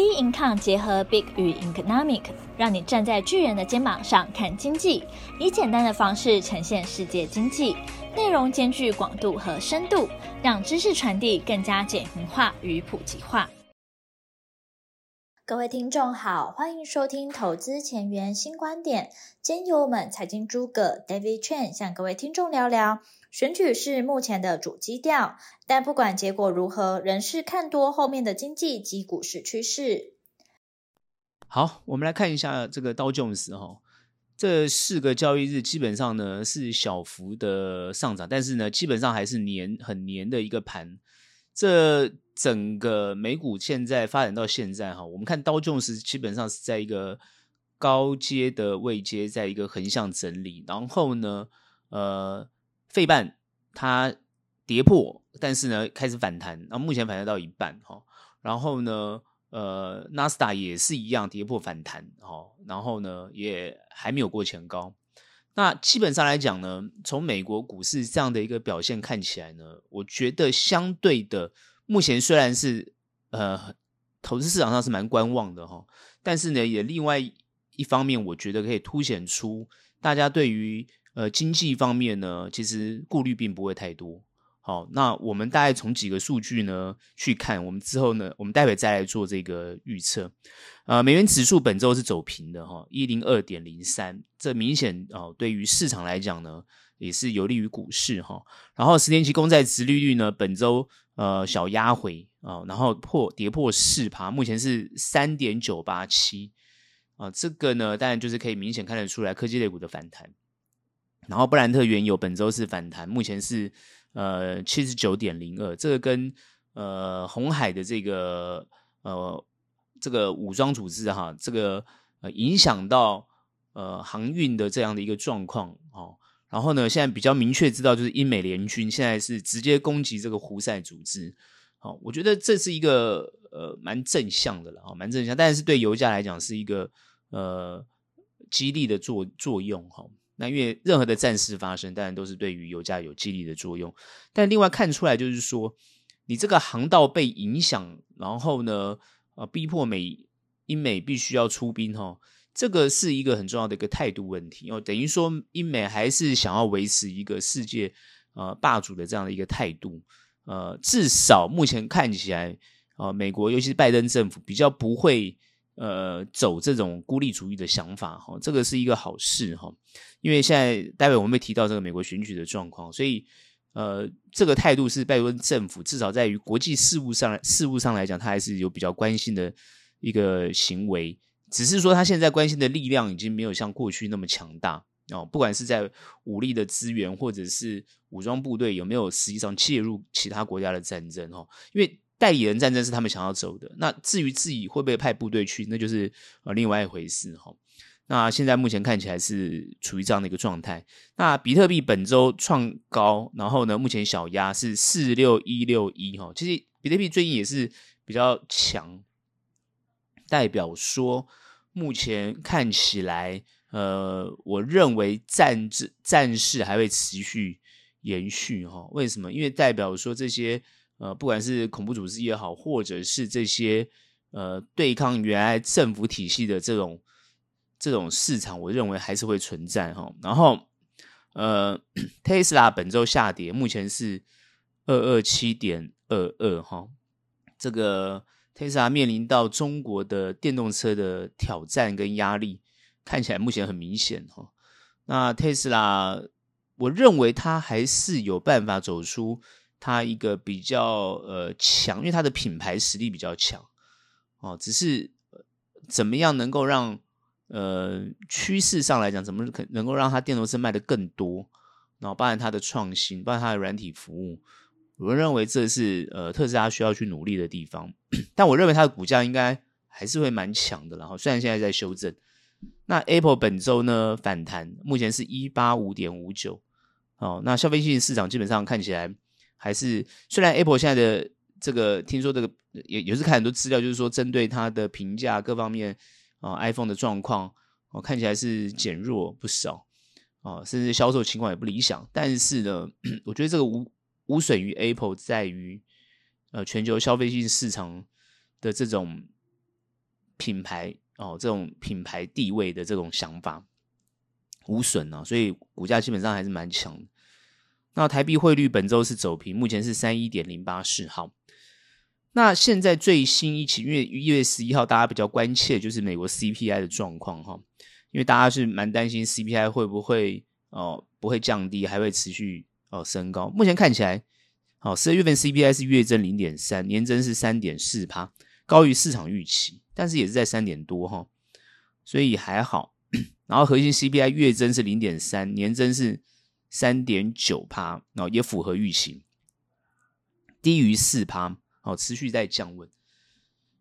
B Income 结合 Big 与 Economic，让你站在巨人的肩膀上看经济，以简单的方式呈现世界经济，内容兼具广度和深度，让知识传递更加简明化与普及化。各位听众好，欢迎收听投资前沿新观点，今天由我们财经诸葛 David Chen 向各位听众聊聊。选举是目前的主基调，但不管结果如何，仍是看多后面的经济及股市趋势。好，我们来看一下这个道琼斯哈，这四个交易日基本上呢是小幅的上涨，但是呢基本上还是黏很黏的一个盘。这整个美股现在发展到现在哈，我们看道琼斯基本上是在一个高阶的位阶，在一个横向整理，然后呢，呃。费半它跌破，但是呢开始反弹，那目前反弹到一半哈，然后呢，呃，纳斯达也是一样跌破反弹哈，然后呢也还没有过前高。那基本上来讲呢，从美国股市这样的一个表现看起来呢，我觉得相对的，目前虽然是呃投资市场上是蛮观望的哈，但是呢也另外一方面，我觉得可以凸显出大家对于。呃，经济方面呢，其实顾虑并不会太多。好，那我们大概从几个数据呢去看，我们之后呢，我们待会再来做这个预测。呃，美元指数本周是走平的哈，一零二点零三，这明显哦，对于市场来讲呢，也是有利于股市哈。然后十年期公债殖利率呢，本周呃小压回啊，然后破跌破四趴，目前是三点九八七啊，这个呢，当然就是可以明显看得出来科技类股的反弹。然后布兰特原油本周是反弹，目前是呃七十九点零二，这个跟呃红海的这个呃这个武装组织哈，这个呃影响到呃航运的这样的一个状况哦。然后呢，现在比较明确知道就是英美联军现在是直接攻击这个胡塞组织，好，我觉得这是一个呃蛮正向的了啊，蛮正向，但是对油价来讲是一个呃激励的作作用哈。那因为任何的战事发生，当然都是对于油价有激励的作用。但另外看出来就是说，你这个航道被影响，然后呢，呃，逼迫美英美必须要出兵哈，这个是一个很重要的一个态度问题。哦，等于说英美还是想要维持一个世界呃霸主的这样的一个态度。呃，至少目前看起来，呃，美国尤其是拜登政府比较不会。呃，走这种孤立主义的想法哈，这个是一个好事哈，因为现在待会我们会提到这个美国选举的状况，所以呃，这个态度是拜登政府至少在于国际事务上事务上来讲，他还是有比较关心的一个行为，只是说他现在关心的力量已经没有像过去那么强大哦，不管是在武力的资源或者是武装部队有没有实际上介入其他国家的战争哈，因为。代理人战争是他们想要走的，那至于自己会不会派部队去，那就是呃另外一回事哈。那现在目前看起来是处于这样的一个状态。那比特币本周创高，然后呢，目前小压是四六一六一哈。其实比特币最近也是比较强，代表说目前看起来，呃，我认为战战事还会持续延续哈。为什么？因为代表说这些。呃，不管是恐怖组织也好，或者是这些呃对抗原来政府体系的这种这种市场，我认为还是会存在哈。然后，呃，Tesla 本周下跌，目前是二二七点二二哈。这个 Tesla 面临到中国的电动车的挑战跟压力，看起来目前很明显哈。那 Tesla，我认为它还是有办法走出。它一个比较呃强，因为它的品牌实力比较强哦。只是怎么样能够让呃趋势上来讲，怎么可能够让它电动车卖得更多？然后包含它的创新，包含它的软体服务，我认为这是呃特斯拉需要去努力的地方。但我认为它的股价应该还是会蛮强的。然后虽然现在在修正，那 Apple 本周呢反弹，目前是一八五点五九哦。那消费性市场基本上看起来。还是虽然 Apple 现在的这个听说这个也也是看很多资料，就是说针对它的评价各方面啊、，iPhone 的状况哦，看起来是减弱不少哦，甚至销售情况也不理想。但是呢，我觉得这个无无损于 Apple 在于呃全球消费性市场的这种品牌哦，这种品牌地位的这种想法无损啊，所以股价基本上还是蛮强的。那台币汇率本周是走平，目前是三一点零八四。好，那现在最新一期，因为一月十一号大家比较关切就是美国 CPI 的状况哈，因为大家是蛮担心 CPI 会不会哦不会降低，还会持续哦升高。目前看起来，好，十二月份 CPI 是月增零点三，年增是三点四趴，高于市场预期，但是也是在三点多哈，所以还好。然后核心 CPI 月增是零点三，年增是。三点九趴，然后也符合预期，低于四趴，哦，持续在降温，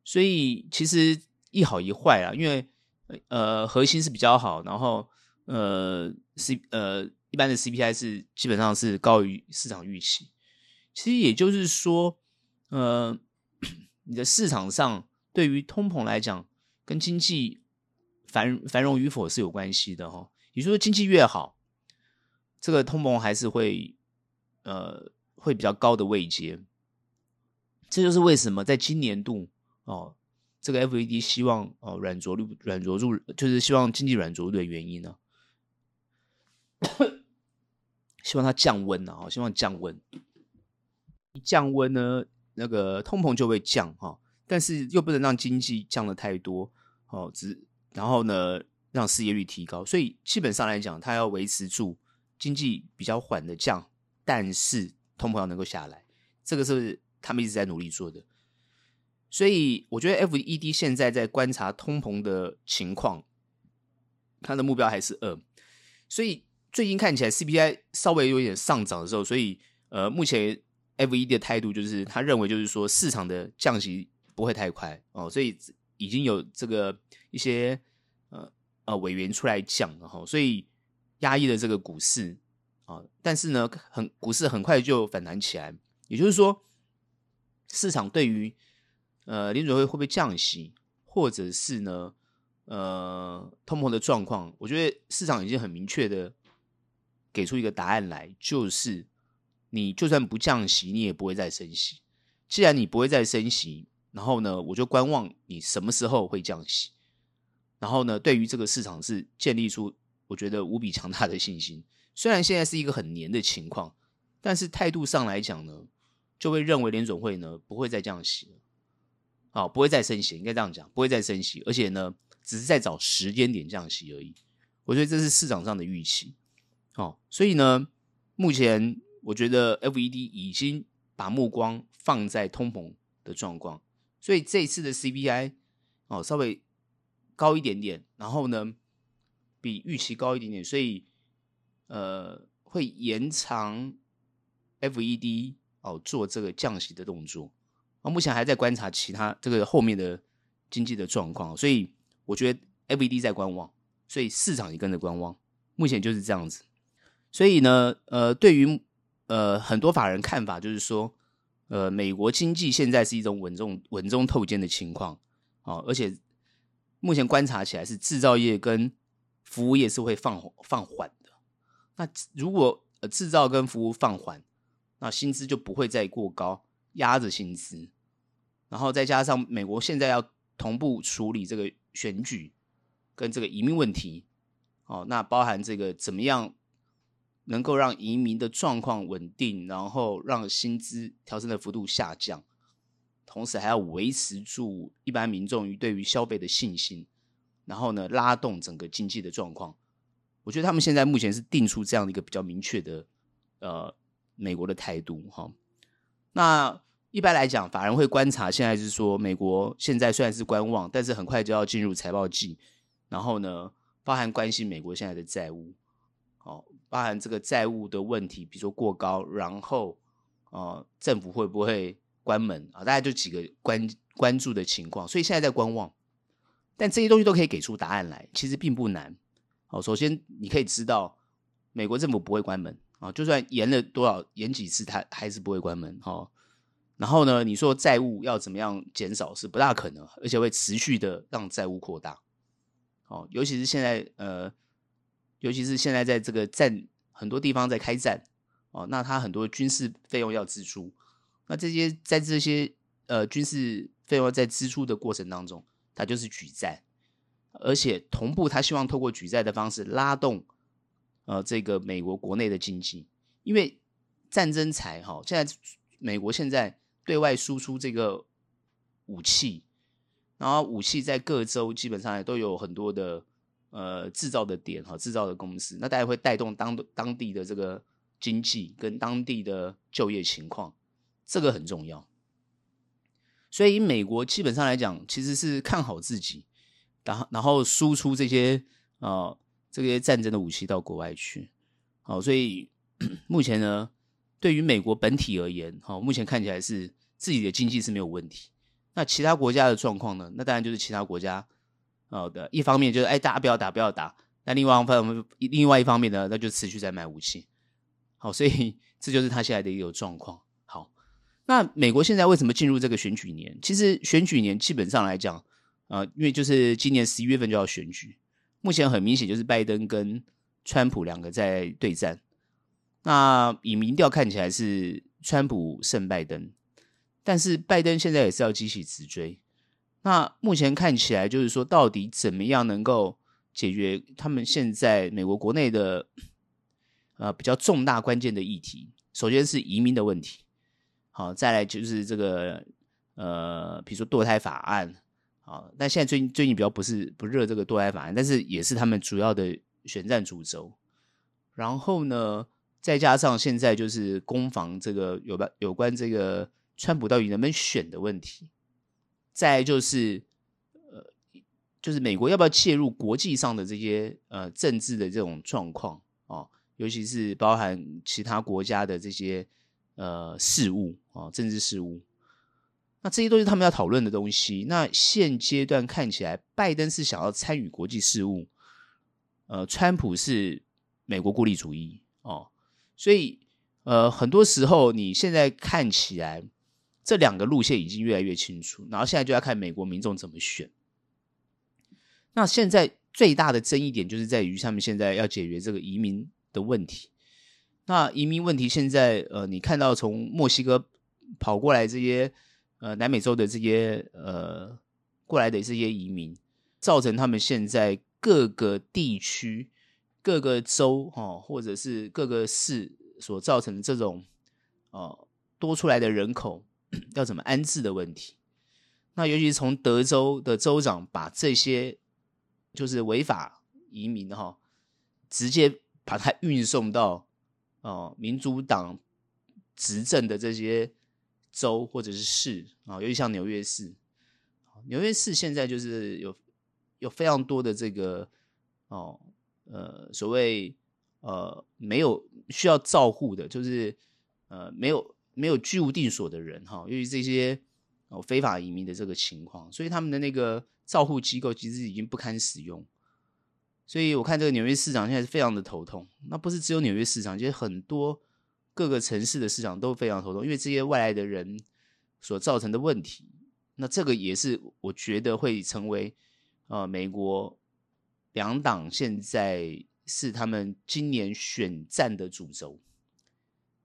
所以其实一好一坏啊，因为呃核心是比较好，然后呃 C 呃一般的 CPI 是基本上是高于市场预期，其实也就是说，呃 你的市场上对于通膨来讲，跟经济繁繁荣与否是有关系的哈、哦，也就是说经济越好。这个通膨还是会，呃，会比较高的位阶，这就是为什么在今年度哦，这个 FED 希望哦软着陆、软着陆，就是希望经济软着陆的原因呢，希望它降温呢，哦，希望降温，一降温呢，那个通膨就会降哈，但是又不能让经济降的太多哦，只然后呢，让失业率提高，所以基本上来讲，它要维持住。经济比较缓的降，但是通膨要能够下来，这个是他们一直在努力做的。所以我觉得 FED 现在在观察通膨的情况，它的目标还是二。所以最近看起来 CPI 稍微有点上涨的时候，所以呃，目前 FED 的态度就是他认为就是说市场的降息不会太快哦，所以已经有这个一些呃呃委员出来讲了哈，所以。压抑了这个股市啊，但是呢，很股市很快就反弹起来。也就是说，市场对于呃联准会会不会降息，或者是呢呃通膨的状况，我觉得市场已经很明确的给出一个答案来，就是你就算不降息，你也不会再升息。既然你不会再升息，然后呢，我就观望你什么时候会降息。然后呢，对于这个市场是建立出。我觉得无比强大的信心，虽然现在是一个很黏的情况，但是态度上来讲呢，就会认为联准会呢不会再降息了，好，不会再升息，应该这样讲，不会再升息，而且呢，只是在找时间点降息而已。我觉得这是市场上的预期，好，所以呢，目前我觉得 FED 已经把目光放在通膨的状况，所以这一次的 CPI 哦稍微高一点点，然后呢。比预期高一点点，所以呃会延长 FED 哦做这个降息的动作。啊，目前还在观察其他这个后面的经济的状况，所以我觉得 FED 在观望，所以市场也跟着观望。目前就是这样子。所以呢，呃，对于呃很多法人看法就是说，呃，美国经济现在是一种稳中稳中透坚的情况啊，而且目前观察起来是制造业跟服务业是会放放缓的，那如果呃制造跟服务放缓，那薪资就不会再过高，压着薪资，然后再加上美国现在要同步处理这个选举跟这个移民问题，哦，那包含这个怎么样能够让移民的状况稳定，然后让薪资调升的幅度下降，同时还要维持住一般民众于对于消费的信心。然后呢，拉动整个经济的状况，我觉得他们现在目前是定出这样的一个比较明确的呃美国的态度哈。那一般来讲，法人会观察，现在是说美国现在虽然是观望，但是很快就要进入财报季，然后呢，包含关心美国现在的债务，哦，包含这个债务的问题，比如说过高，然后呃政府会不会关门啊？大概就几个关关注的情况，所以现在在观望。但这些东西都可以给出答案来，其实并不难。哦，首先你可以知道，美国政府不会关门啊，就算延了多少延几次，它还是不会关门。哦，然后呢，你说债务要怎么样减少是不大可能，而且会持续的让债务扩大。哦，尤其是现在，呃，尤其是现在在这个战很多地方在开战，哦，那它很多军事费用要支出，那这些在这些呃军事费用在支出的过程当中。他就是举债，而且同步他希望透过举债的方式拉动呃这个美国国内的经济，因为战争财哈，现在美国现在对外输出这个武器，然后武器在各州基本上也都有很多的呃制造的点哈，制造的公司，那大家会带动当当地的这个经济跟当地的就业情况，这个很重要。所以美国基本上来讲，其实是看好自己，然后然后输出这些啊、呃、这些战争的武器到国外去。好，所以 目前呢，对于美国本体而言，好，目前看起来是自己的经济是没有问题。那其他国家的状况呢？那当然就是其他国家好的一方面就是哎，大家不要打，不要打。那另外一方，另外一方面呢，那就持续在买武器。好，所以这就是他现在的一个状况。那美国现在为什么进入这个选举年？其实选举年基本上来讲，呃，因为就是今年十一月份就要选举，目前很明显就是拜登跟川普两个在对战。那以民调看起来是川普胜拜登，但是拜登现在也是要激起直追。那目前看起来就是说，到底怎么样能够解决他们现在美国国内的呃比较重大关键的议题？首先是移民的问题。好，再来就是这个呃，比如说堕胎法案，啊，但现在最近最近比较不是不热这个堕胎法案，但是也是他们主要的选战主轴。然后呢，再加上现在就是攻防这个有关有关这个川普到底能不能选的问题。再就是呃，就是美国要不要介入国际上的这些呃政治的这种状况啊，尤其是包含其他国家的这些。呃，事务啊、政治事务，那这些都是他们要讨论的东西。那现阶段看起来，拜登是想要参与国际事务，呃，川普是美国孤立主义哦，所以呃，很多时候你现在看起来，这两个路线已经越来越清楚，然后现在就要看美国民众怎么选。那现在最大的争议点就是在于他们现在要解决这个移民的问题。那移民问题现在，呃，你看到从墨西哥跑过来这些，呃，南美洲的这些，呃，过来的这些移民，造成他们现在各个地区、各个州，哈，或者是各个市所造成的这种，哦，多出来的人口要怎么安置的问题。那尤其是从德州的州长把这些就是违法移民，哈，直接把它运送到。哦，民主党执政的这些州或者是市啊，尤其像纽约市，纽约市现在就是有有非常多的这个哦呃所谓呃没有需要照护的，就是呃没有没有居无定所的人哈，由于这些哦非法移民的这个情况，所以他们的那个照护机构其实已经不堪使用。所以我看这个纽约市长现在是非常的头痛，那不是只有纽约市场，其实很多各个城市的市场都非常头痛，因为这些外来的人所造成的问题。那这个也是我觉得会成为呃美国两党现在是他们今年选战的主轴，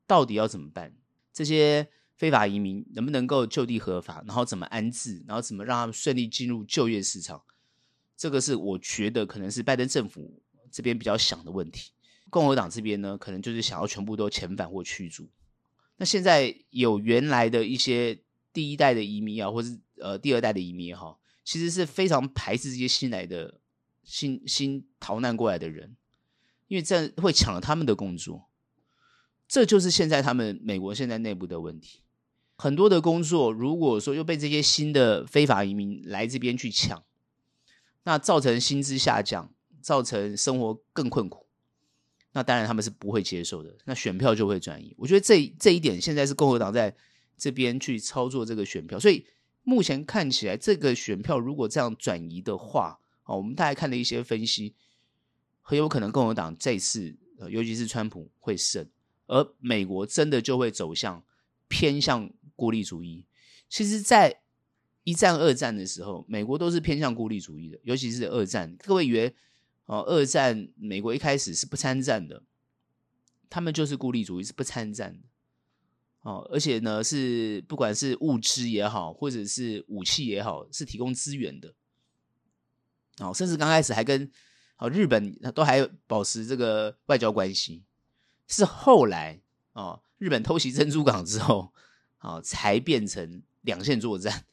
到底要怎么办？这些非法移民能不能够就地合法？然后怎么安置？然后怎么让他们顺利进入就业市场？这个是我觉得可能是拜登政府这边比较想的问题，共和党这边呢，可能就是想要全部都遣返或驱逐。那现在有原来的一些第一代的移民啊，或是呃第二代的移民也好，其实是非常排斥这些新来的新新逃难过来的人，因为这会抢了他们的工作。这就是现在他们美国现在内部的问题，很多的工作如果说又被这些新的非法移民来这边去抢。那造成薪资下降，造成生活更困苦，那当然他们是不会接受的。那选票就会转移。我觉得这这一点现在是共和党在这边去操作这个选票，所以目前看起来这个选票如果这样转移的话，啊，我们大家看了一些分析，很有可能共和党这次，尤其是川普会胜，而美国真的就会走向偏向孤立主义。其实，在一战、二战的时候，美国都是偏向孤立主义的，尤其是二战。各位以为哦，二战美国一开始是不参战的，他们就是孤立主义，是不参战的。哦，而且呢，是不管是物资也好，或者是武器也好，是提供资源的。哦，甚至刚开始还跟哦日本都还保持这个外交关系，是后来哦日本偷袭珍珠港之后，哦才变成两线作战，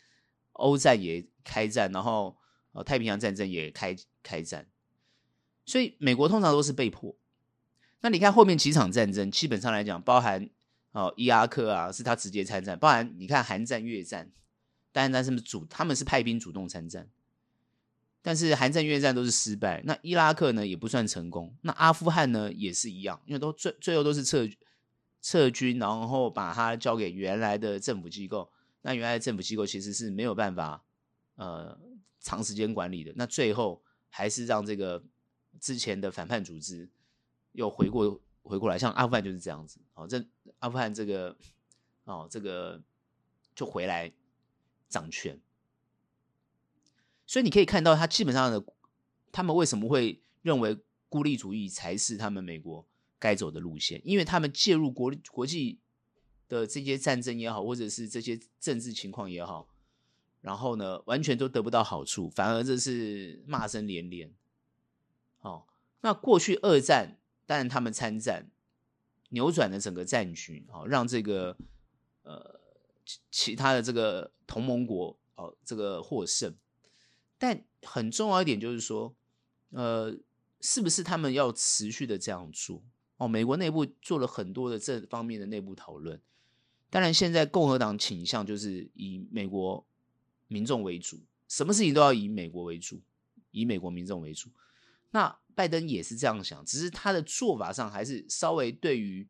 欧战也开战，然后呃太平洋战争也开开战，所以美国通常都是被迫。那你看后面几场战争，基本上来讲，包含哦伊拉克啊，是他直接参战；包含你看韩战、越战，当然那是主他们是派兵主动参战，但是韩战、越战都是失败。那伊拉克呢也不算成功，那阿富汗呢也是一样，因为都最最后都是撤撤军，然后把它交给原来的政府机构。那原来的政府机构其实是没有办法呃长时间管理的，那最后还是让这个之前的反叛组织。又回过回过来，像阿富汗就是这样子哦。这阿富汗这个哦，这个就回来掌权，所以你可以看到，他基本上的他们为什么会认为孤立主义才是他们美国该走的路线？因为他们介入国国际的这些战争也好，或者是这些政治情况也好，然后呢，完全都得不到好处，反而这是骂声连连。哦，那过去二战。但他们参战，扭转了整个战局，哦，让这个呃其他的这个同盟国哦这个获胜。但很重要一点就是说，呃，是不是他们要持续的这样做？哦，美国内部做了很多的这方面的内部讨论。当然，现在共和党倾向就是以美国民众为主，什么事情都要以美国为主，以美国民众为主。那拜登也是这样想，只是他的做法上还是稍微对于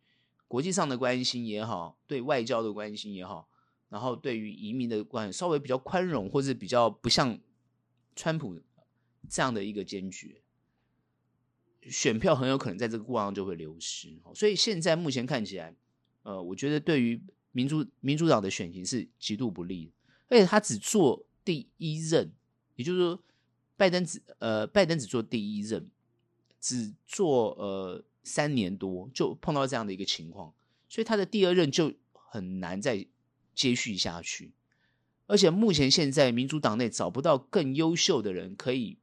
国际上的关心也好，对外交的关心也好，然后对于移民的关稍微比较宽容，或是比较不像川普这样的一个坚决，选票很有可能在这个过程中就会流失。所以现在目前看起来，呃，我觉得对于民主民主党的选情是极度不利，而且他只做第一任，也就是说。拜登只呃，拜登只做第一任，只做呃三年多，就碰到这样的一个情况，所以他的第二任就很难再接续下去。而且目前现在民主党内找不到更优秀的人可以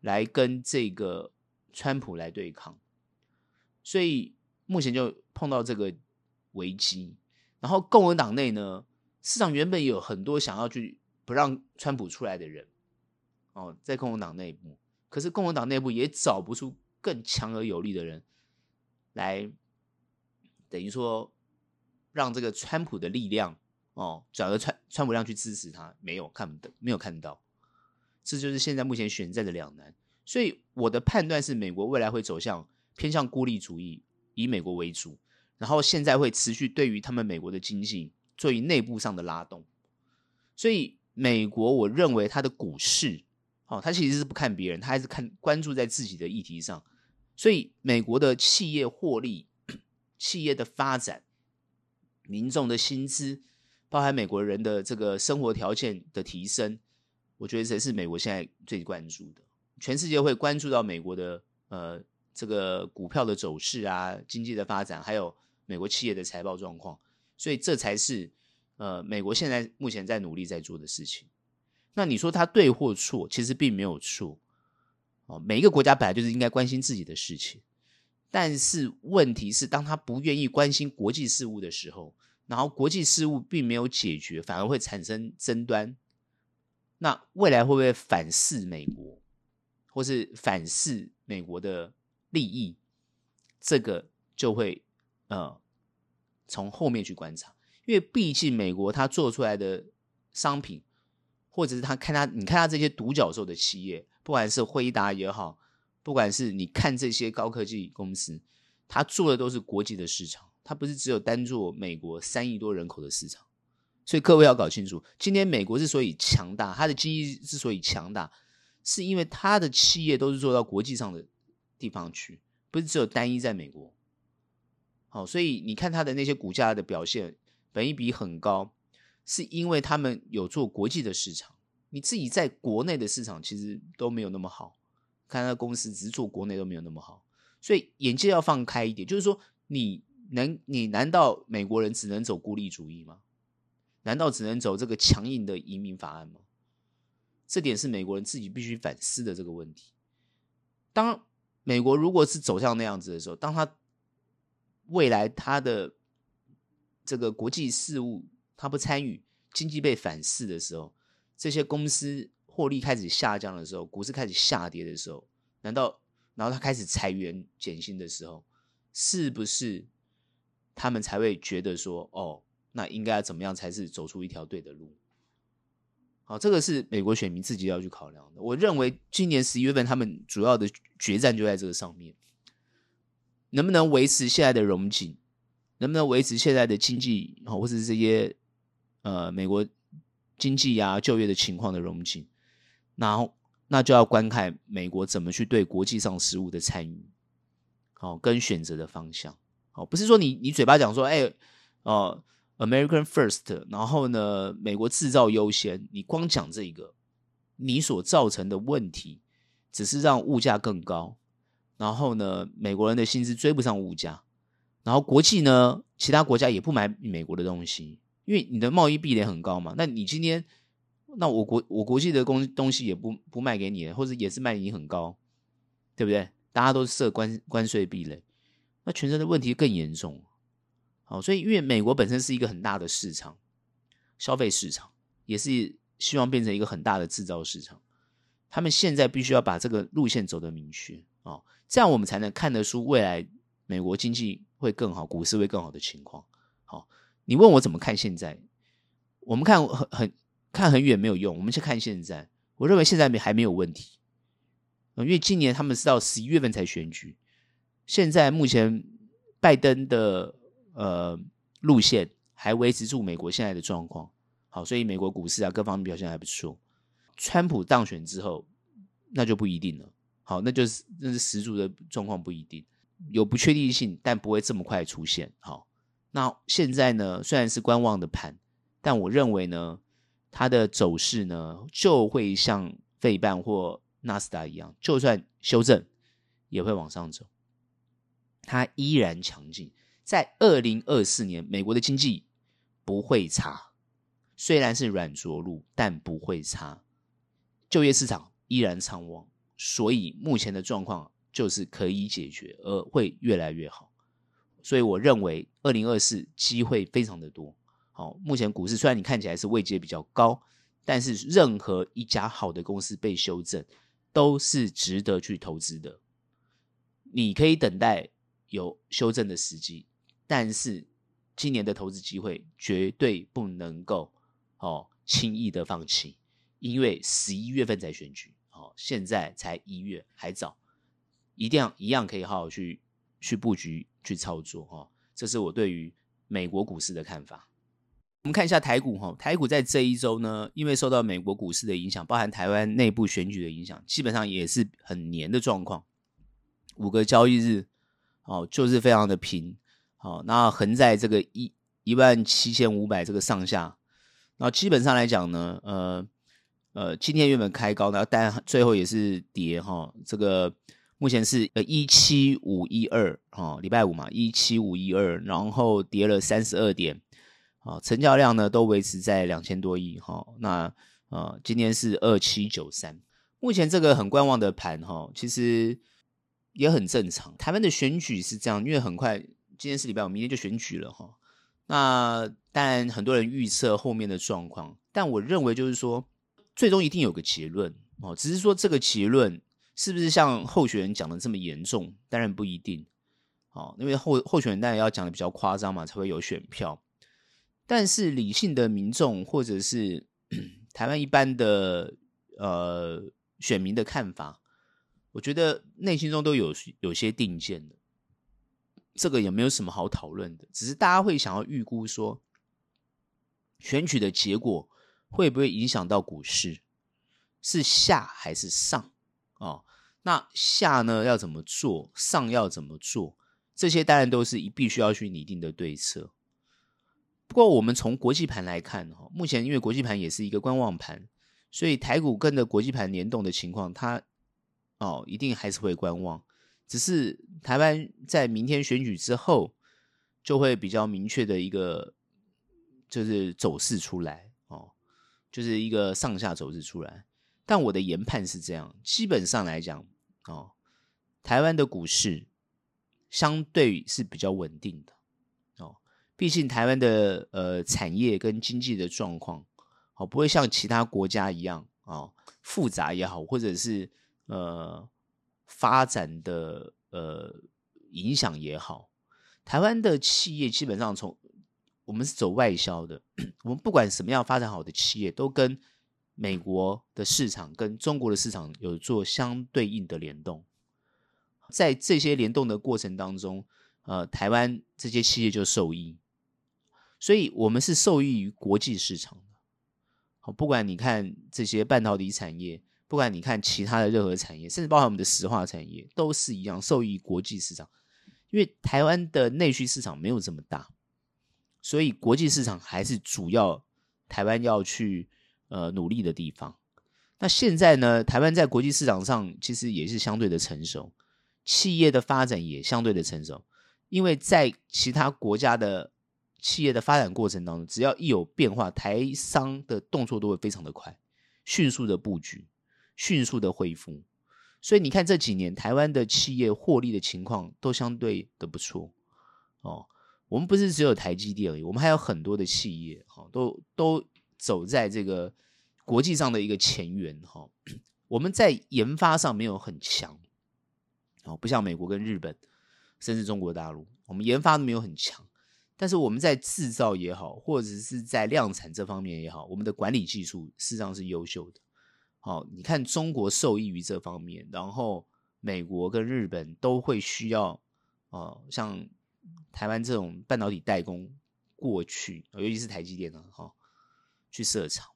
来跟这个川普来对抗，所以目前就碰到这个危机。然后共和党内呢，市场原本有很多想要去不让川普出来的人。哦，在共和党内部，可是共和党内部也找不出更强而有力的人来，等于说让这个川普的力量哦转而川川普量去支持他，没有看的，没有看到，这就是现在目前选战的两难。所以我的判断是，美国未来会走向偏向孤立主义，以美国为主，然后现在会持续对于他们美国的经济做于内部上的拉动。所以美国，我认为它的股市。哦，他其实是不看别人，他还是看关注在自己的议题上。所以，美国的企业获利、企业的发展、民众的薪资，包含美国人的这个生活条件的提升，我觉得这是美国现在最关注的。全世界会关注到美国的呃这个股票的走势啊、经济的发展，还有美国企业的财报状况。所以，这才是呃美国现在目前在努力在做的事情。那你说他对或错，其实并没有错哦。每一个国家本来就是应该关心自己的事情，但是问题是，当他不愿意关心国际事务的时候，然后国际事务并没有解决，反而会产生争端。那未来会不会反噬美国，或是反噬美国的利益？这个就会呃从后面去观察，因为毕竟美国它做出来的商品。或者是他看他，你看他这些独角兽的企业，不管是辉达也好，不管是你看这些高科技公司，他做的都是国际的市场，他不是只有单做美国三亿多人口的市场。所以各位要搞清楚，今天美国之所以强大，它的经济之所以强大，是因为它的企业都是做到国际上的地方去，不是只有单一在美国。好，所以你看它的那些股价的表现，本益比很高。是因为他们有做国际的市场，你自己在国内的市场其实都没有那么好。看他公司只是做国内都没有那么好，所以眼界要放开一点。就是说，你能，你难道美国人只能走孤立主义吗？难道只能走这个强硬的移民法案吗？这点是美国人自己必须反思的这个问题。当美国如果是走向那样子的时候，当他未来他的这个国际事务他不参与，经济被反噬的时候，这些公司获利开始下降的时候，股市开始下跌的时候，难道然后他开始裁员减薪的时候，是不是他们才会觉得说，哦，那应该怎么样才是走出一条对的路？好，这个是美国选民自己要去考量的。我认为今年十一月份他们主要的决战就在这个上面，能不能维持现在的荣景，能不能维持现在的经济，或者是这些呃美国经济啊就业的情况的荣景，然后那就要观看美国怎么去对国际上事务的参与，好跟选择的方向。好，不是说你你嘴巴讲说，哎，哦、American First，然后呢，美国制造优先。你光讲这个，你所造成的问题，只是让物价更高。然后呢，美国人的薪资追不上物价。然后国际呢，其他国家也不买美国的东西，因为你的贸易壁垒很高嘛。那你今天，那我国我国际的东东西也不不卖给你，或者也是卖你很高，对不对？大家都设关关税壁垒，那全身的问题更严重。好，所以因为美国本身是一个很大的市场，消费市场也是希望变成一个很大的制造市场。他们现在必须要把这个路线走得明确哦，这样我们才能看得出未来美国经济会更好，股市会更好的情况。好，你问我怎么看现在？我们看很很看很远没有用，我们先看现在。我认为现在没还没有问题，因为今年他们是到十一月份才选举，现在目前拜登的。呃，路线还维持住美国现在的状况，好，所以美国股市啊各方面表现还不错。川普当选之后，那就不一定了。好，那就是那是十足的状况不一定，有不确定性，但不会这么快出现。好，那现在呢，虽然是观望的盘，但我认为呢，它的走势呢就会像费半或纳斯达一样，就算修正也会往上走，它依然强劲。在二零二四年，美国的经济不会差，虽然是软着陆，但不会差。就业市场依然畅旺，所以目前的状况就是可以解决，而会越来越好。所以我认为二零二四机会非常的多。好，目前股市虽然你看起来是位阶比较高，但是任何一家好的公司被修正，都是值得去投资的。你可以等待有修正的时机。但是今年的投资机会绝对不能够哦轻易的放弃，因为十一月份才选举，现在才一月还早，一定要一样可以好好去去布局去操作哈，哦，这是我对于美国股市的看法。我们看一下台股哈，台股在这一周呢，因为受到美国股市的影响，包含台湾内部选举的影响，基本上也是很黏的状况，五个交易日哦就是非常的平。好，那横在这个一一万七千五百这个上下，那基本上来讲呢，呃呃，今天原本开高的，但最后也是跌哈。这个目前是呃一七五一二哈，礼拜五嘛，一七五一二，然后跌了三十二点，啊，成交量呢都维持在两千多亿哈。那呃，今天是二七九三，目前这个很观望的盘哈，其实也很正常。台湾的选举是这样，因为很快。今天是礼拜五，明天就选举了哈。那当然很多人预测后面的状况，但我认为就是说，最终一定有个结论哦。只是说这个结论是不是像候选人讲的这么严重，当然不一定哦。因为候候选人当然要讲的比较夸张嘛，才会有选票。但是理性的民众或者是 台湾一般的呃选民的看法，我觉得内心中都有有些定见的。这个也没有什么好讨论的，只是大家会想要预估说，选举的结果会不会影响到股市，是下还是上？哦，那下呢要怎么做，上要怎么做？这些当然都是必须要去拟定的对策。不过我们从国际盘来看，哈，目前因为国际盘也是一个观望盘，所以台股跟着国际盘联动的情况，它哦一定还是会观望。只是台湾在明天选举之后，就会比较明确的一个就是走势出来，就是一个上下走势出来。但我的研判是这样，基本上来讲，哦，台湾的股市相对是比较稳定的，哦，毕竟台湾的呃产业跟经济的状况，哦，不会像其他国家一样，哦，复杂也好，或者是呃发展的呃影响也好，台湾的企业基本上从我们是走外销的，我们不管什么样发展好的企业，都跟美国的市场跟中国的市场有做相对应的联动，在这些联动的过程当中，呃，台湾这些企业就受益，所以我们是受益于国际市场的。好，不管你看这些半导体产业，不管你看其他的任何产业，甚至包含我们的石化产业，都是一样受益于国际市场。因为台湾的内需市场没有这么大，所以国际市场还是主要台湾要去。呃，努力的地方。那现在呢，台湾在国际市场上其实也是相对的成熟，企业的发展也相对的成熟。因为在其他国家的企业的发展过程当中，只要一有变化，台商的动作都会非常的快，迅速的布局，迅速的恢复。所以你看这几年台湾的企业获利的情况都相对的不错哦。我们不是只有台积电而已，我们还有很多的企业，哦，都都。走在这个国际上的一个前沿哈，我们在研发上没有很强，哦，不像美国跟日本，甚至中国大陆，我们研发都没有很强，但是我们在制造也好，或者是在量产这方面也好，我们的管理技术事实上是优秀的。好，你看中国受益于这方面，然后美国跟日本都会需要哦，像台湾这种半导体代工过去，尤其是台积电呢，哈。去设厂，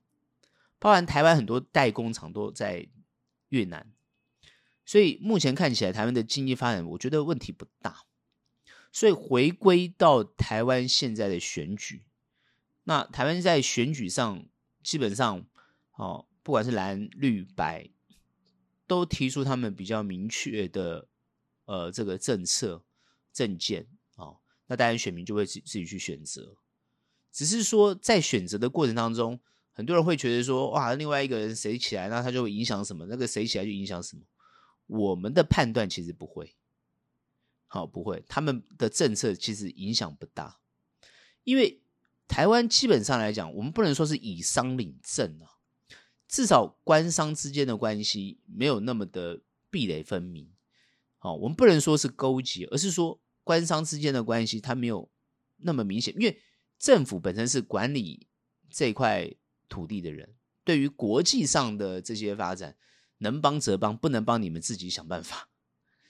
包含台湾很多代工厂都在越南，所以目前看起来台湾的经济发展，我觉得问题不大。所以回归到台湾现在的选举，那台湾在选举上基本上哦，不管是蓝绿白，都提出他们比较明确的呃这个政策政见，那当然选民就会自自己去选择。只是说，在选择的过程当中，很多人会觉得说，哇，另外一个人谁起来，那他就会影响什么？那个谁起来就影响什么？我们的判断其实不会，好，不会，他们的政策其实影响不大，因为台湾基本上来讲，我们不能说是以商领政啊，至少官商之间的关系没有那么的壁垒分明，好，我们不能说是勾结，而是说官商之间的关系它没有那么明显，因为。政府本身是管理这块土地的人，对于国际上的这些发展，能帮则帮，不能帮你们自己想办法。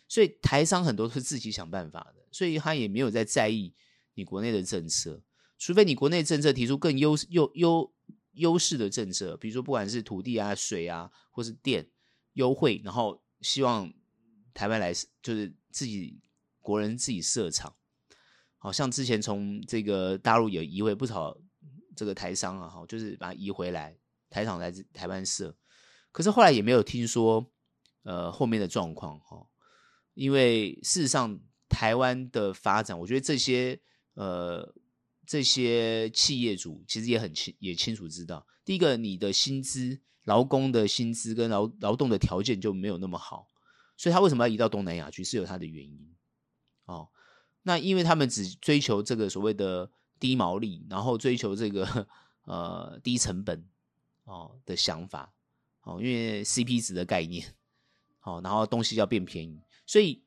所以台商很多都是自己想办法的，所以他也没有在在意你国内的政策，除非你国内政策提出更优优优优势的政策，比如说不管是土地啊、水啊，或是电优惠，然后希望台湾来就是自己国人自己设厂。好像之前从这个大陆有移回不少这个台商啊，哈，就是把它移回来台厂来自台湾设，可是后来也没有听说呃后面的状况哈，因为事实上台湾的发展，我觉得这些呃这些企业主其实也很清也清楚知道，第一个你的薪资劳工的薪资跟劳劳动的条件就没有那么好，所以他为什么要移到东南亚去是有他的原因。哦。那因为他们只追求这个所谓的低毛利，然后追求这个呃低成本哦的想法哦，因为 CP 值的概念哦，然后东西要变便宜，所以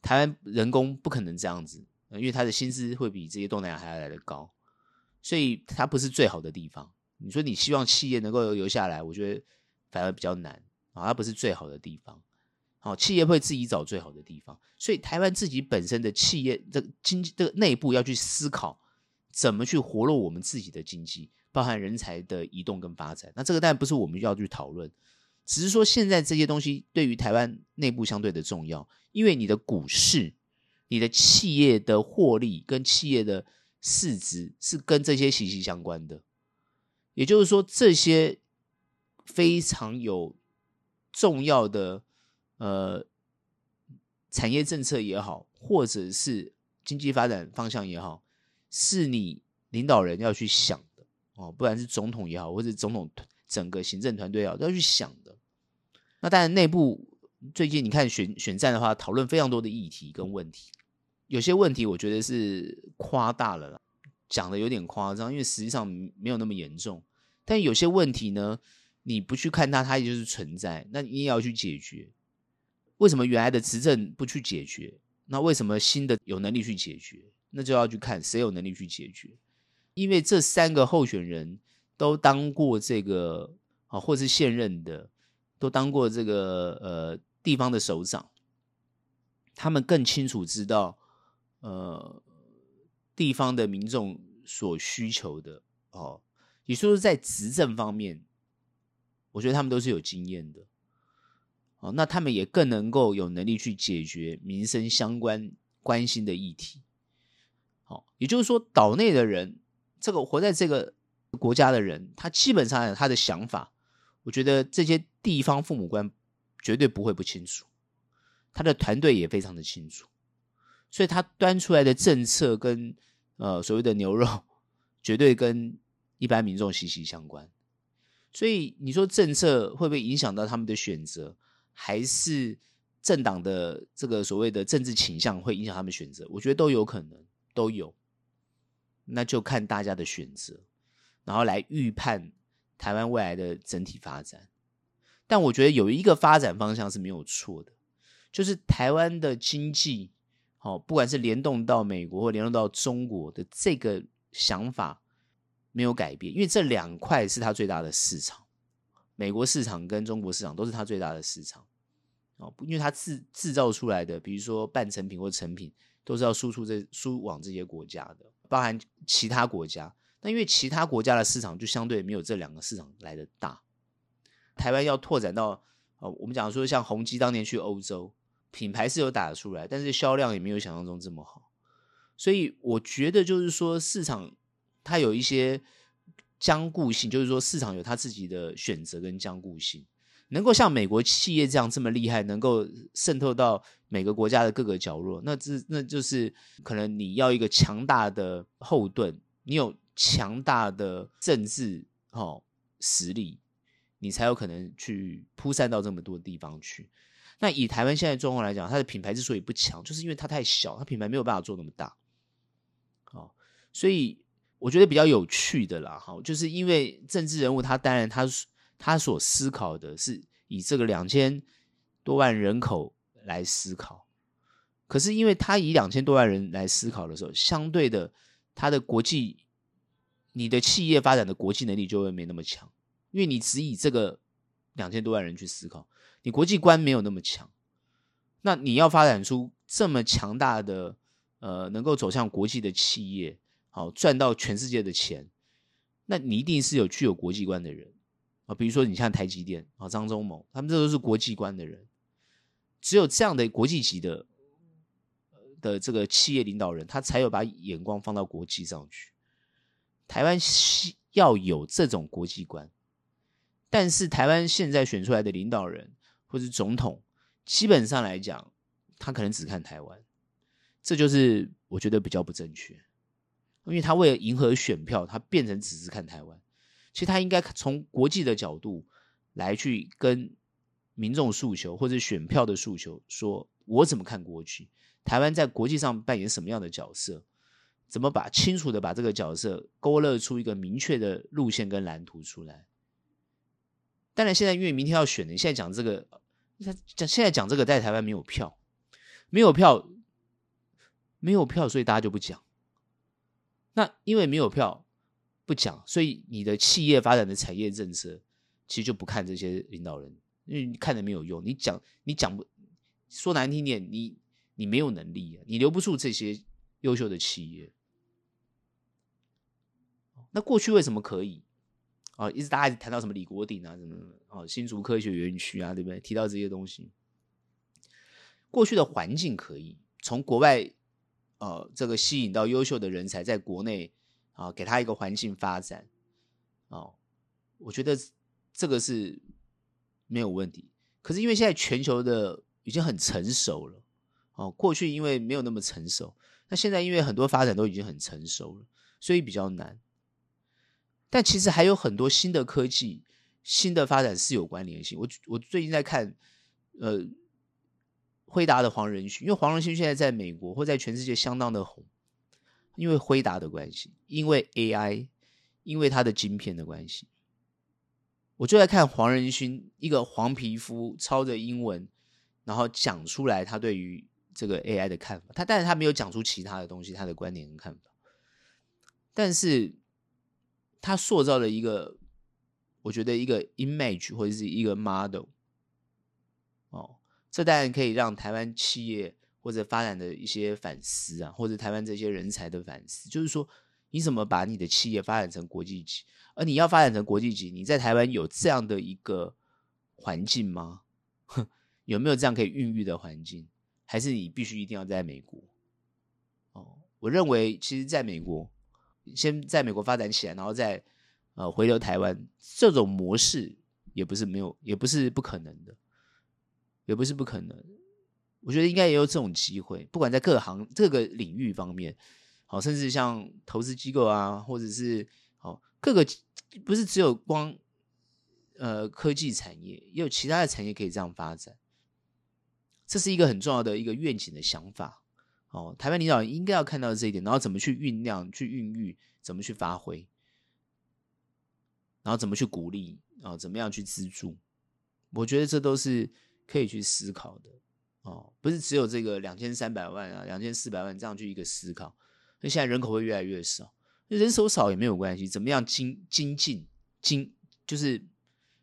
台湾人工不可能这样子，因为他的薪资会比这些东南亚还要来得高，所以它不是最好的地方。你说你希望企业能够留下来，我觉得反而比较难啊，它不是最好的地方。好，企业会自己找最好的地方，所以台湾自己本身的企业的经济的内部要去思考怎么去活络我们自己的经济，包含人才的移动跟发展。那这个当然不是我们要去讨论，只是说现在这些东西对于台湾内部相对的重要，因为你的股市、你的企业的获利跟企业的市值是跟这些息息相关的。也就是说，这些非常有重要的。呃，产业政策也好，或者是经济发展方向也好，是你领导人要去想的哦。不然是总统也好，或者总统整个行政团队也好，都要去想的。那当然，内部最近你看选选战的话，讨论非常多的议题跟问题，有些问题我觉得是夸大了啦，讲的有点夸张，因为实际上没有那么严重。但有些问题呢，你不去看它，它也就是存在，那你也要去解决。为什么原来的执政不去解决？那为什么新的有能力去解决？那就要去看谁有能力去解决。因为这三个候选人都当过这个啊，或是现任的，都当过这个呃地方的首长，他们更清楚知道呃地方的民众所需求的哦。也就是说，在执政方面，我觉得他们都是有经验的。哦，那他们也更能够有能力去解决民生相关关心的议题。好，也就是说，岛内的人，这个活在这个国家的人，他基本上他的想法，我觉得这些地方父母官绝对不会不清楚，他的团队也非常的清楚，所以他端出来的政策跟呃所谓的牛肉，绝对跟一般民众息息相关。所以你说政策会不会影响到他们的选择？还是政党的这个所谓的政治倾向会影响他们选择，我觉得都有可能，都有。那就看大家的选择，然后来预判台湾未来的整体发展。但我觉得有一个发展方向是没有错的，就是台湾的经济，好，不管是联动到美国或联动到中国的这个想法没有改变，因为这两块是它最大的市场。美国市场跟中国市场都是它最大的市场，哦，因为它制制造出来的，比如说半成品或成品，都是要输出这输往这些国家的，包含其他国家。那因为其他国家的市场就相对没有这两个市场来的大。台湾要拓展到，哦，我们讲说像宏基当年去欧洲，品牌是有打得出来，但是销量也没有想象中这么好。所以我觉得就是说市场它有一些。僵固性就是说，市场有它自己的选择跟僵固性，能够像美国企业这样这么厉害，能够渗透到每个国家的各个角落，那这那就是可能你要一个强大的后盾，你有强大的政治哦实力，你才有可能去铺散到这么多地方去。那以台湾现在状况来讲，它的品牌之所以不强，就是因为它太小，它品牌没有办法做那么大，哦，所以。我觉得比较有趣的啦，哈，就是因为政治人物他当然他他所思考的是以这个两千多万人口来思考，可是因为他以两千多万人来思考的时候，相对的他的国际，你的企业发展的国际能力就会没那么强，因为你只以这个两千多万人去思考，你国际观没有那么强，那你要发展出这么强大的呃能够走向国际的企业。好赚到全世界的钱，那你一定是有具有国际观的人啊。比如说，你像台积电啊，张忠谋，他们这都是国际观的人。只有这样的国际级的的这个企业领导人，他才有把眼光放到国际上去。台湾需要有这种国际观，但是台湾现在选出来的领导人或是总统，基本上来讲，他可能只看台湾，这就是我觉得比较不正确。因为他为了迎合选票，他变成只是看台湾。其实他应该从国际的角度来去跟民众诉求或者选票的诉求，说我怎么看国际？台湾在国际上扮演什么样的角色？怎么把清楚的把这个角色勾勒出一个明确的路线跟蓝图出来？当然，现在因为明天要选，你现在讲这个，讲现在讲这个，在台湾没有票，没有票，没有票，所以大家就不讲。那因为没有票不讲，所以你的企业发展的产业政策其实就不看这些领导人，因为你看的没有用。你讲你讲不说难听点，你你没有能力啊，你留不住这些优秀的企业。那过去为什么可以啊？一直大家谈到什么李国鼎啊，什么哦新竹科学园区啊，对不对？提到这些东西，过去的环境可以从国外。呃，这个吸引到优秀的人才在国内啊，给他一个环境发展，哦，我觉得这个是没有问题。可是因为现在全球的已经很成熟了，哦，过去因为没有那么成熟，那现在因为很多发展都已经很成熟了，所以比较难。但其实还有很多新的科技，新的发展是有关联性。我我最近在看，呃，辉达的黄仁勋，因为黄仁勋现在在美国或在全世界相当的红，因为辉达的关系，因为 AI，因为他的晶片的关系。我就在看黄仁勋，一个黄皮肤，操着英文，然后讲出来他对于这个 AI 的看法。他但是他没有讲出其他的东西，他的观点跟看法。但是他塑造了一个，我觉得一个 image 或者是一个 model。这当然可以让台湾企业或者发展的一些反思啊，或者台湾这些人才的反思，就是说，你怎么把你的企业发展成国际级？而你要发展成国际级，你在台湾有这样的一个环境吗？有没有这样可以孕育的环境？还是你必须一定要在美国？哦，我认为其实在美国，先在美国发展起来，然后再呃回流台湾，这种模式也不是没有，也不是不可能的，也不是不可能。我觉得应该也有这种机会，不管在各行各个领域方面，好，甚至像投资机构啊，或者是好各个。不是只有光，呃，科技产业，也有其他的产业可以这样发展。这是一个很重要的一个愿景的想法。哦，台湾领导人应该要看到这一点，然后怎么去酝酿、去孕育，怎么去发挥，然后怎么去鼓励，啊，怎么样去资助？我觉得这都是可以去思考的。哦，不是只有这个两千三百万啊，两千四百万这样去一个思考。那现在人口会越来越少。人手少也没有关系，怎么样精精进精就是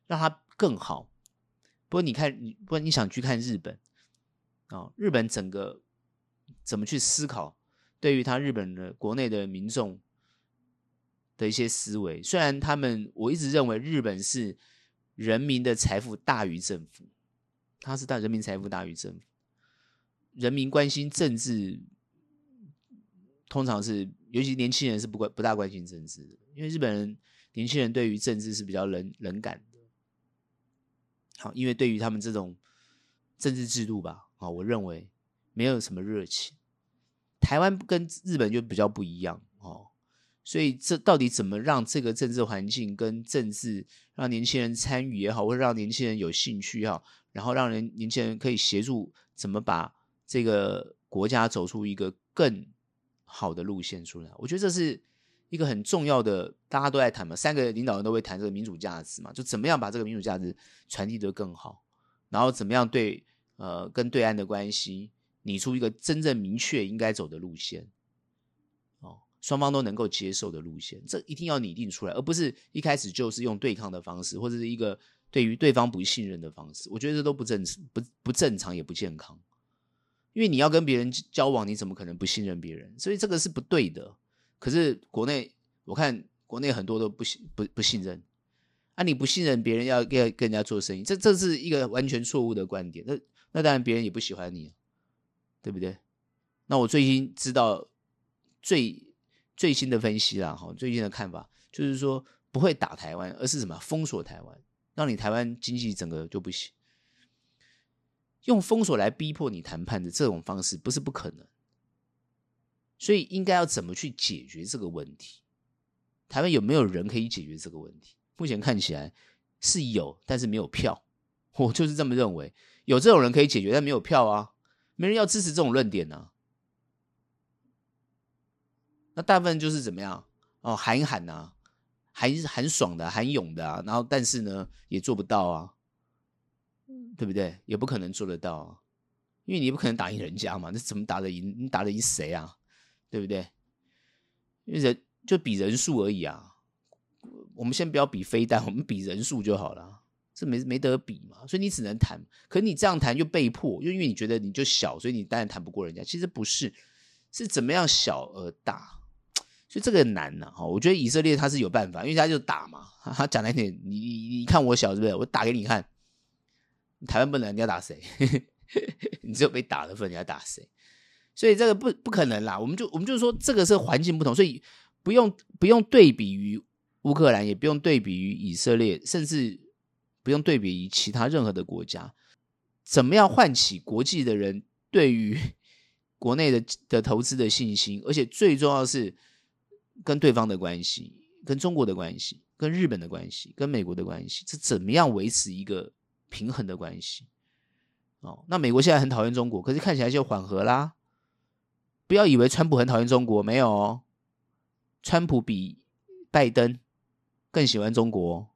让它更好。不过你看，你不过你想去看日本啊、哦，日本整个怎么去思考，对于他日本的国内的民众的一些思维，虽然他们我一直认为日本是人民的财富大于政府，他是大人民财富大于政府，人民关心政治。通常是，尤其年轻人是不关不大关心政治的，因为日本人年轻人对于政治是比较冷冷感的。好，因为对于他们这种政治制度吧，啊，我认为没有什么热情。台湾跟日本就比较不一样哦，所以这到底怎么让这个政治环境跟政治让年轻人参与也好，或者让年轻人有兴趣也好，然后让人年轻人可以协助怎么把这个国家走出一个更好的路线出来，我觉得这是一个很重要的，大家都在谈嘛，三个领导人都会谈这个民主价值嘛，就怎么样把这个民主价值传递得更好，然后怎么样对呃跟对岸的关系拟出一个真正明确应该走的路线，双方都能够接受的路线，这一定要拟定出来，而不是一开始就是用对抗的方式，或者是一个对于对方不信任的方式，我觉得这都不正不不正常也不健康。因为你要跟别人交往，你怎么可能不信任别人？所以这个是不对的。可是国内，我看国内很多都不信不不信任。啊，你不信任别人要，要跟人家做生意，这这是一个完全错误的观点。那那当然别人也不喜欢你，对不对？那我最近知道最最新的分析啦，哈，最近的看法就是说不会打台湾，而是什么？封锁台湾，让你台湾经济整个就不行。用封锁来逼迫你谈判的这种方式不是不可能，所以应该要怎么去解决这个问题？台湾有没有人可以解决这个问题？目前看起来是有，但是没有票。我就是这么认为，有这种人可以解决，但没有票啊，没人要支持这种论点呢、那大部分就是怎么样？哦，喊一喊啊，喊喊爽的，喊勇的啊，然后但是呢，也做不到啊。对不对？也不可能做得到啊，因为你不可能打赢人家嘛。那怎么打得赢？你打得赢谁啊？对不对？因为人就比人数而已啊。我们先不要比飞弹，我们比人数就好了。这没没得比嘛。所以你只能谈。可你这样谈就被迫，又因为你觉得你就小，所以你当然谈不过人家。其实不是，是怎么样小而大。所以这个难呐。哈，我觉得以色列他是有办法，因为他就打嘛。他讲来点，你你你看我小是不是？我打给你看。台湾不能，你要打谁？你只有被打的份，你要打谁？所以这个不不可能啦。我们就我们就说，这个是环境不同，所以不用不用对比于乌克兰，也不用对比于以色列，甚至不用对比于其他任何的国家。怎么样唤起国际的人对于国内的的投资的信心？而且最重要是跟对方的关系，跟中国的关系、跟日本的关系、跟美国的关系，这怎么样维持一个平衡的关系？哦，那美国现在很讨厌中国，可是看起来就缓和啦。不要以为川普很讨厌中国，没有哦，川普比拜登更喜欢中国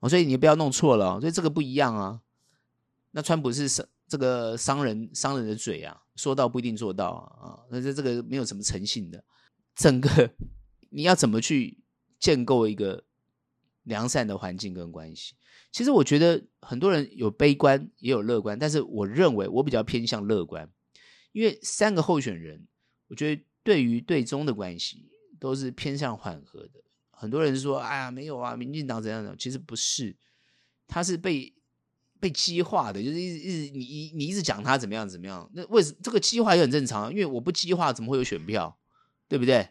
哦，所以你不要弄错了，所以这个不一样啊。那川普是商这个商人商人的嘴啊，说到不一定做到啊，那这这个没有什么诚信的。整个你要怎么去建构一个良善的环境跟关系？其实我觉得很多人有悲观也有乐观，但是我认为我比较偏向乐观，因为三个候选人，我觉得对于对中的关系都是偏向缓和的。很多人说：“哎呀，没有啊，民进党怎样的？”其实不是，他是被被激化的，就是一直一直你你你一直讲他怎么样怎么样，那为什这个激化也很正常？因为我不激化，怎么会有选票？对不对？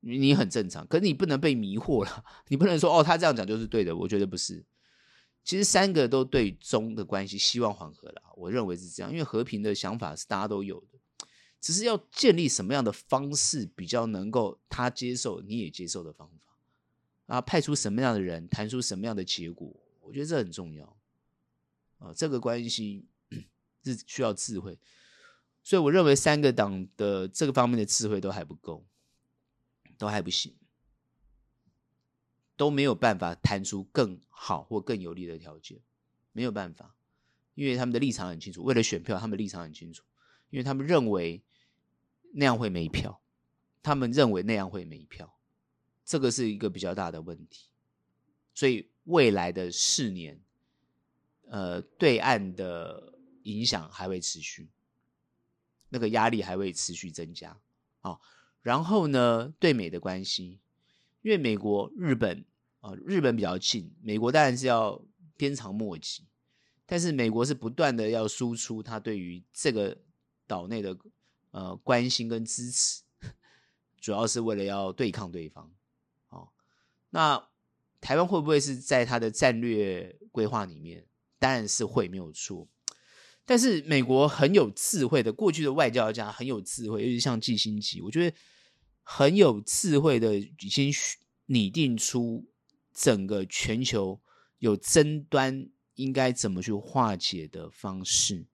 你很正常，可是你不能被迷惑了，你不能说哦，他这样讲就是对的。我觉得不是。其实三个都对中的关系希望缓和了，我认为是这样，因为和平的想法是大家都有的，只是要建立什么样的方式比较能够他接受你也接受的方法啊，派出什么样的人，谈出什么样的结果，我觉得这很重要啊，这个关系 是需要智慧，所以我认为三个党的这个方面的智慧都还不够，都还不行。都没有办法谈出更好或更有利的条件，没有办法，因为他们的立场很清楚。为了选票，他们立场很清楚，因为他们认为那样会没票，他们认为那样会没票，这个是一个比较大的问题。所以未来的四年，呃，对岸的影响还会持续，那个压力还会持续增加。好，然后呢，对美的关系。因为美国、日本啊，日本比较近，美国当然是要鞭长莫及，但是美国是不断的要输出他对于这个岛内的呃关心跟支持，主要是为了要对抗对方。哦，那台湾会不会是在他的战略规划里面？当然是会，没有错。但是美国很有智慧的，过去的外交家很有智慧，尤其像季辛吉，我觉得。很有智慧的，已经拟定出整个全球有争端应该怎么去化解的方式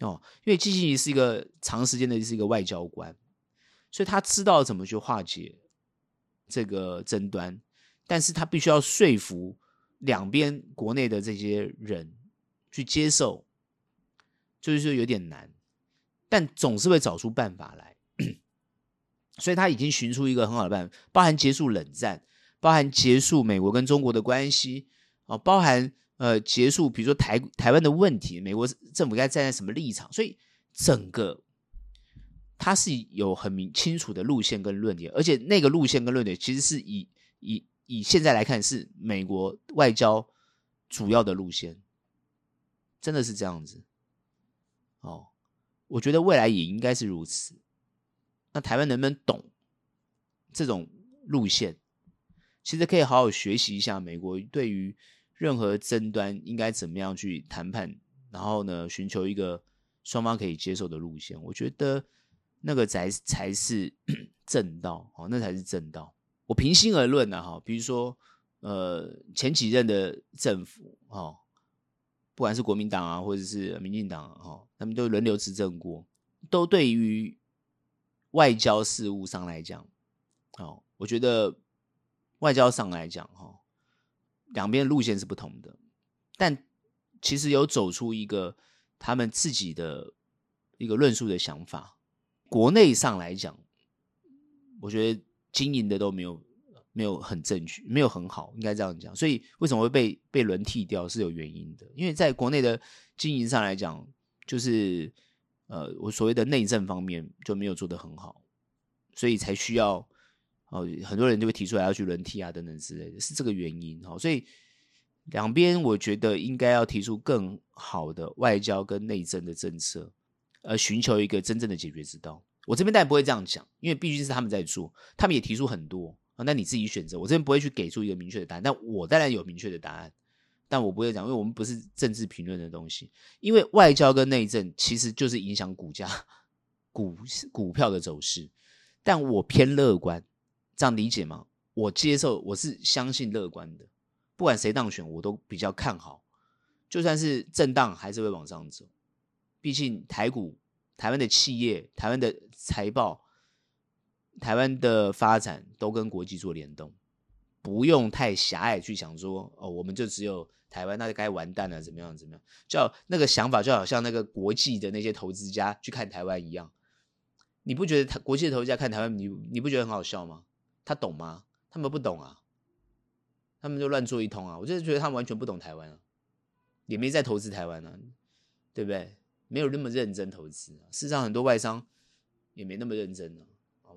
哦。因为季辛吉是一个长时间的是一个外交官，所以他知道怎么去化解这个争端，但是他必须要说服两边国内的这些人去接受，就是说有点难，但总是会找出办法来。所以他已经寻出一个很好的办法，包含结束冷战，包含结束美国跟中国的关系，啊，包含呃结束比如说台台湾的问题，美国政府该站在什么立场？所以整个他是有很明清楚的路线跟论点，而且那个路线跟论点其实是以以以现在来看是美国外交主要的路线，真的是这样子。哦，我觉得未来也应该是如此。那台湾能不能懂这种路线？其实可以好好学习一下美国对于任何争端应该怎么样去谈判，然后呢，寻求一个双方可以接受的路线。我觉得那个才才是 正道哦，那才是正道。我平心而论呢，哈，比如说呃，前几任的政府哈，不管是国民党啊，或者是民进党哈，他们都轮流执政过，都对于。外交事务上来讲，哦，我觉得外交上来讲，哈，两边路线是不同的，但其实有走出一个他们自己的一个论述的想法。国内上来讲，我觉得经营的都没有没有很正确，没有很好，应该这样讲。所以为什么会被被轮替掉是有原因的，因为在国内的经营上来讲，就是。呃，我所谓的内政方面就没有做得很好，所以才需要哦，很多人就会提出来要去轮替啊等等之类的，是这个原因哈。所以两边我觉得应该要提出更好的外交跟内政的政策，而寻求一个真正的解决之道。我这边当然不会这样讲，因为毕竟是他们在做，他们也提出很多啊，那你自己选择。我这边不会去给出一个明确的答案，但我当然有明确的答案。但我不会讲，因为我们不是政治评论的东西。因为外交跟内政其实就是影响股价、股股票的走势。但我偏乐观，这样理解吗？我接受，我是相信乐观的，不管谁当选，我都比较看好。就算是震荡，还是会往上走。毕竟台股、台湾的企业、台湾的财报、台湾的发展都跟国际做联动，不用太狭隘去想说哦，我们就只有台湾，那就该完蛋了，怎么样怎么样？叫那个想法就好像那个国际的那些投资家去看台湾一样，你不觉得国际的投资家看台湾，你你不觉得很好笑吗？他懂吗？他们不懂啊，他们就乱做一通啊！我就是觉得他们完全不懂台湾啊，也没在投资台湾呢，对不对？没有那么认真投资啊。事实上，很多外商也没那么认真呢。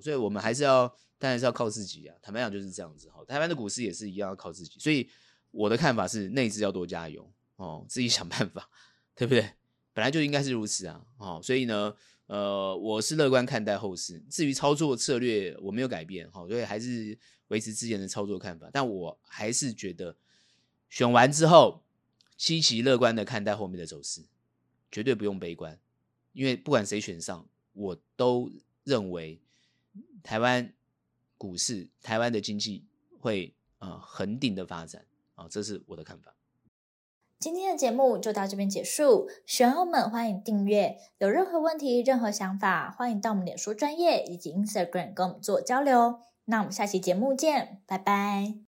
所以我们还是要，当然是要靠自己啊。坦白讲就是这样子哈。台湾的股市也是一样要靠自己。所以我的看法是，内资要多加油哦，自己想办法，对不对？本来就应该是如此啊。哦，所以呢。呃，我是乐观看待后市。至于操作策略，我没有改变，哈，所以还是维持之前的操作看法。但我还是觉得，选完之后，积极乐观的看待后面的走势，绝对不用悲观，因为不管谁选上，我都认为台湾股市、台湾的经济会呃恒定的发展啊，这是我的看法。今天的节目就到这边结束，喜欢我们欢迎订阅，有任何问题、任何想法，欢迎到我们脸书专业以及 Instagram 跟我们做交流。那我们下期节目见，拜拜。